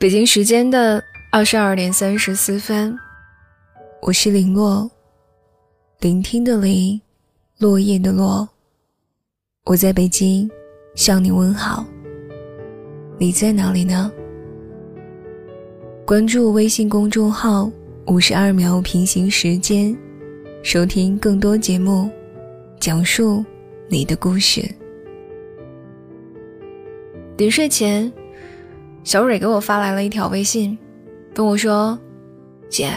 北京时间的二十二点三十四分，我是林落，聆听的林，落叶的落。我在北京向你问好，你在哪里呢？关注微信公众号“五十二秒平行时间”，收听更多节目，讲述你的故事。临睡前。小蕊给我发来了一条微信，跟我说：“姐，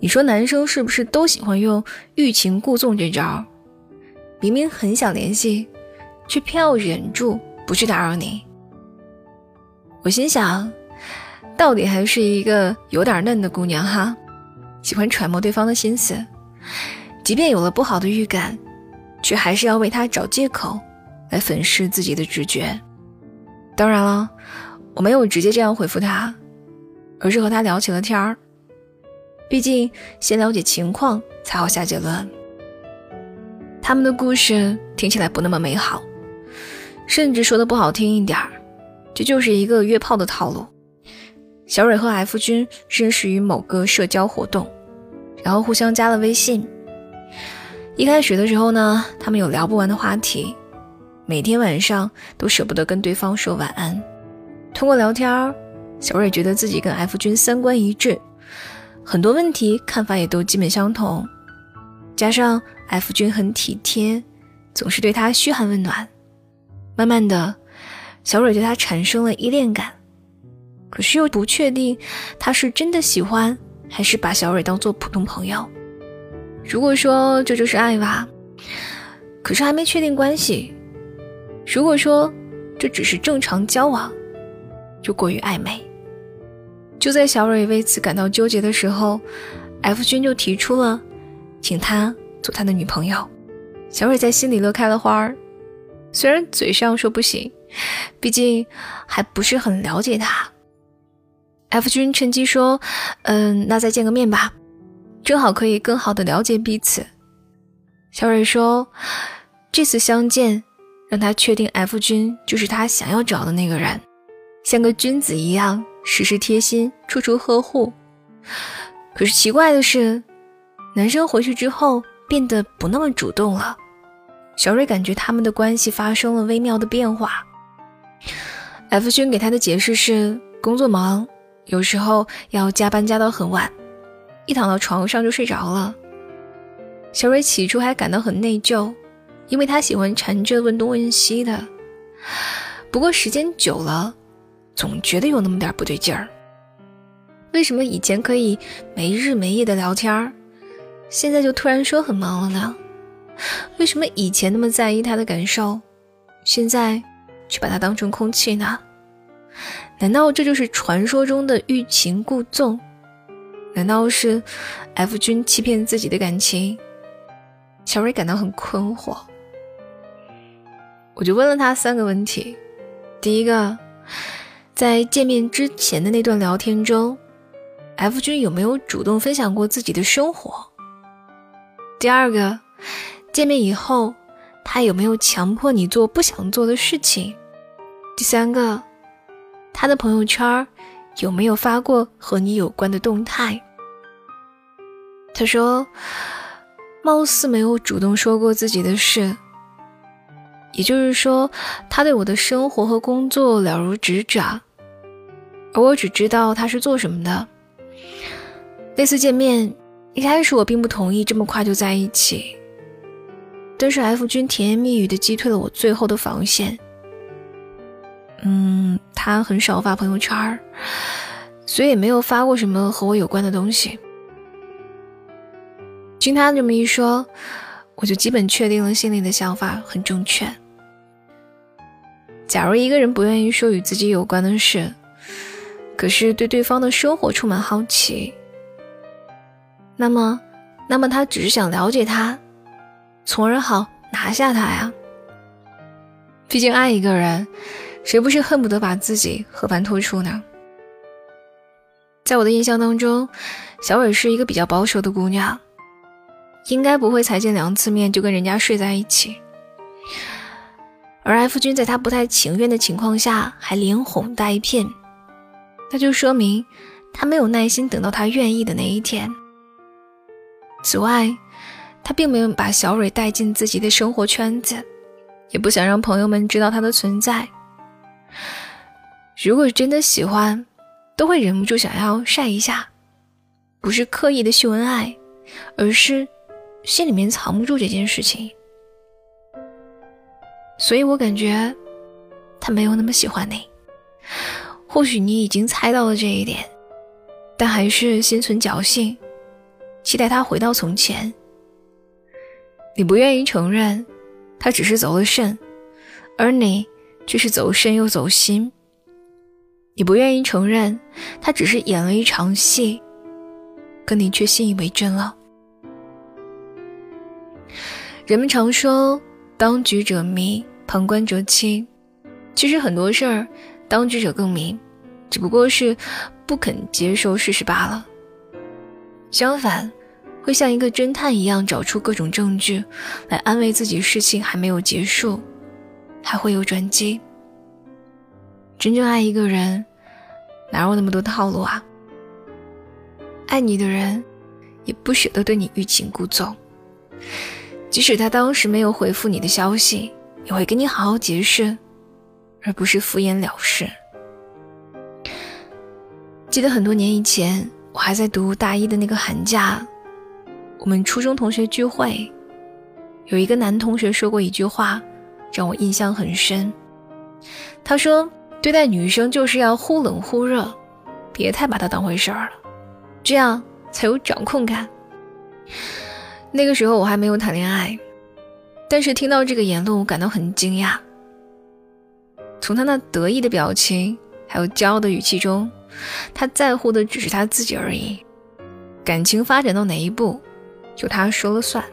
你说男生是不是都喜欢用欲擒故纵这招？明明很想联系，却偏要忍住不去打扰你。”我心想，到底还是一个有点嫩的姑娘哈，喜欢揣摩对方的心思，即便有了不好的预感，却还是要为他找借口来粉饰自己的直觉。当然了。我没有直接这样回复他，而是和他聊起了天儿。毕竟先了解情况才好下结论。他们的故事听起来不那么美好，甚至说的不好听一点儿，这就是一个约炮的套路。小蕊和 F 君认识于某个社交活动，然后互相加了微信。一开始的时候呢，他们有聊不完的话题，每天晚上都舍不得跟对方说晚安。通过聊天，小蕊觉得自己跟 F 君三观一致，很多问题看法也都基本相同。加上 F 君很体贴，总是对他嘘寒问暖。慢慢的，小蕊对他产生了依恋感，可是又不确定他是真的喜欢，还是把小蕊当做普通朋友。如果说这就是爱吧，可是还没确定关系；如果说这只是正常交往。就过于暧昧。就在小蕊为此感到纠结的时候，F 君就提出了，请他做他的女朋友。小蕊在心里乐开了花儿，虽然嘴上说不行，毕竟还不是很了解他。F 君趁机说：“嗯，那再见个面吧，正好可以更好的了解彼此。”小蕊说：“这次相见，让他确定 F 君就是他想要找的那个人。”像个君子一样，时时贴心，处处呵护。可是奇怪的是，男生回去之后变得不那么主动了。小蕊感觉他们的关系发生了微妙的变化。F 君给他的解释是工作忙，有时候要加班加到很晚，一躺到床上就睡着了。小蕊起初还感到很内疚，因为他喜欢缠着问东问西的。不过时间久了。总觉得有那么点不对劲儿。为什么以前可以没日没夜的聊天，现在就突然说很忙了呢？为什么以前那么在意他的感受，现在却把他当成空气呢？难道这就是传说中的欲擒故纵？难道是 F 君欺骗自己的感情？小蕊感到很困惑。我就问了他三个问题，第一个。在见面之前的那段聊天中，F 君有没有主动分享过自己的生活？第二个，见面以后，他有没有强迫你做不想做的事情？第三个，他的朋友圈有没有发过和你有关的动态？他说，貌似没有主动说过自己的事，也就是说，他对我的生活和工作了如指掌。而我只知道他是做什么的。那次见面，一开始我并不同意这么快就在一起，但是 F 君甜言蜜语的击退了我最后的防线。嗯，他很少发朋友圈，所以也没有发过什么和我有关的东西。听他这么一说，我就基本确定了心里的想法很正确。假如一个人不愿意说与自己有关的事，可是对对方的生活充满好奇，那么，那么他只是想了解他，从而好拿下他呀。毕竟爱一个人，谁不是恨不得把自己和盘托出呢？在我的印象当中，小蕊是一个比较保守的姑娘，应该不会才见两次面就跟人家睡在一起。而 F 君在他不太情愿的情况下，还连哄带骗。那就说明他没有耐心等到他愿意的那一天。此外，他并没有把小蕊带进自己的生活圈子，也不想让朋友们知道他的存在。如果真的喜欢，都会忍不住想要晒一下，不是刻意的秀恩爱，而是心里面藏不住这件事情。所以我感觉他没有那么喜欢你。或许你已经猜到了这一点，但还是心存侥幸，期待他回到从前。你不愿意承认，他只是走了肾，而你却是走肾又走心。你不愿意承认，他只是演了一场戏，可你却信以为真了。人们常说“当局者迷，旁观者清”，其实很多事儿。当局者更明，只不过是不肯接受事实罢了。相反，会像一个侦探一样找出各种证据，来安慰自己事情还没有结束，还会有转机。真正爱一个人，哪有那么多套路啊？爱你的人，也不舍得对你欲擒故纵，即使他当时没有回复你的消息，也会跟你好好解释。而不是敷衍了事。记得很多年以前，我还在读大一的那个寒假，我们初中同学聚会，有一个男同学说过一句话，让我印象很深。他说：“对待女生就是要忽冷忽热，别太把她当回事儿了，这样才有掌控感。”那个时候我还没有谈恋爱，但是听到这个言论，我感到很惊讶。从他那得意的表情，还有骄傲的语气中，他在乎的只是他自己而已。感情发展到哪一步，就他说了算。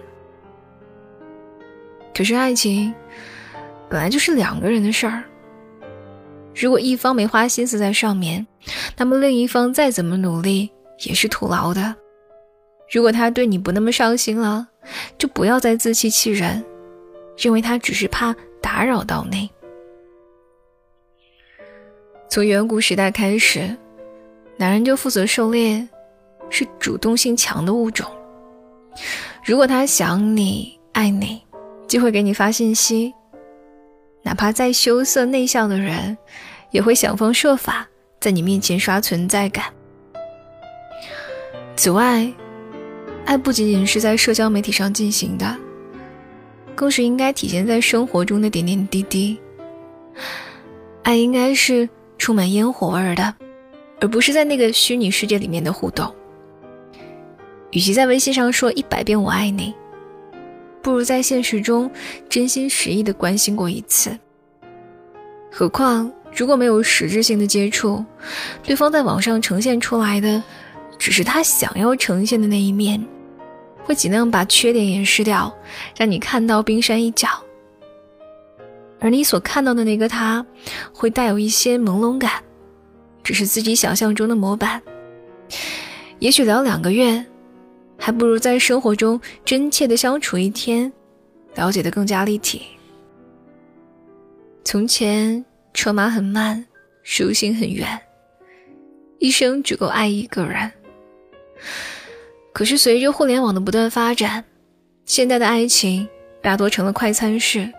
可是爱情本来就是两个人的事儿，如果一方没花心思在上面，那么另一方再怎么努力也是徒劳的。如果他对你不那么上心了，就不要再自欺欺人，认为他只是怕打扰到你。从远古时代开始，男人就负责狩猎，是主动性强的物种。如果他想你、爱你，就会给你发信息。哪怕再羞涩内向的人，也会想方设法在你面前刷存在感。此外，爱不仅仅是在社交媒体上进行的，更是应该体现在生活中的点点滴滴。爱应该是。充满烟火味的，而不是在那个虚拟世界里面的互动。与其在微信上说一百遍我爱你，不如在现实中真心实意的关心过一次。何况如果没有实质性的接触，对方在网上呈现出来的只是他想要呈现的那一面，会尽量把缺点掩饰掉，让你看到冰山一角。而你所看到的那个他，会带有一些朦胧感，只是自己想象中的模板。也许聊两个月，还不如在生活中真切的相处一天，了解的更加立体。从前车马很慢，书信很远，一生只够爱一个人。可是随着互联网的不断发展，现在的爱情大多成了快餐式。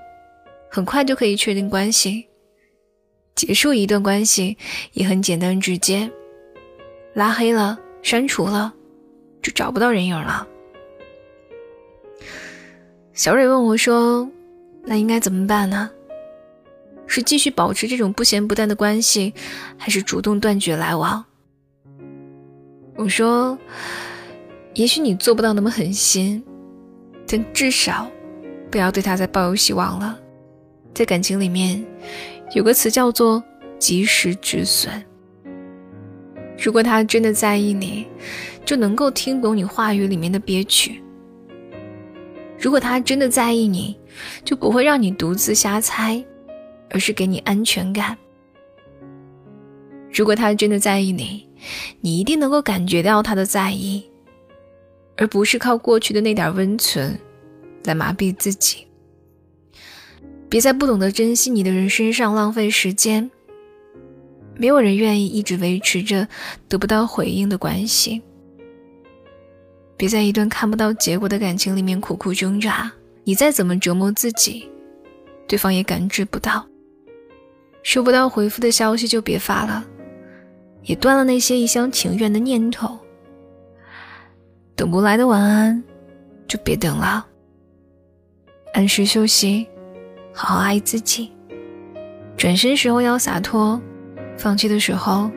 很快就可以确定关系，结束一段关系也很简单直接，拉黑了、删除了，就找不到人影了。小蕊问我说：“那应该怎么办呢？是继续保持这种不咸不淡的关系，还是主动断绝来往？”我说：“也许你做不到那么狠心，但至少不要对他再抱有希望了。”在感情里面，有个词叫做“及时止损”。如果他真的在意你，就能够听懂你话语里面的憋屈；如果他真的在意你，就不会让你独自瞎猜，而是给你安全感；如果他真的在意你，你一定能够感觉到他的在意，而不是靠过去的那点温存来麻痹自己。别在不懂得珍惜你的人身上浪费时间。没有人愿意一直维持着得不到回应的关系。别在一段看不到结果的感情里面苦苦挣扎，你再怎么折磨自己，对方也感知不到。收不到回复的消息就别发了，也断了那些一厢情愿的念头。等不来的晚安，就别等了。按时休息，好好爱自己。转身时候要洒脱，放弃的时候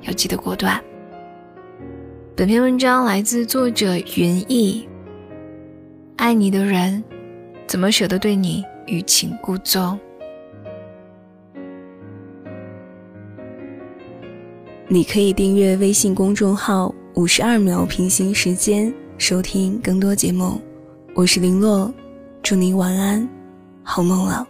要记得果断。本篇文章来自作者云逸。爱你的人，怎么舍得对你欲擒故纵？你可以订阅微信公众号“五十二秒平行时间”，收听更多节目。我是林洛，祝您晚安，好梦啊。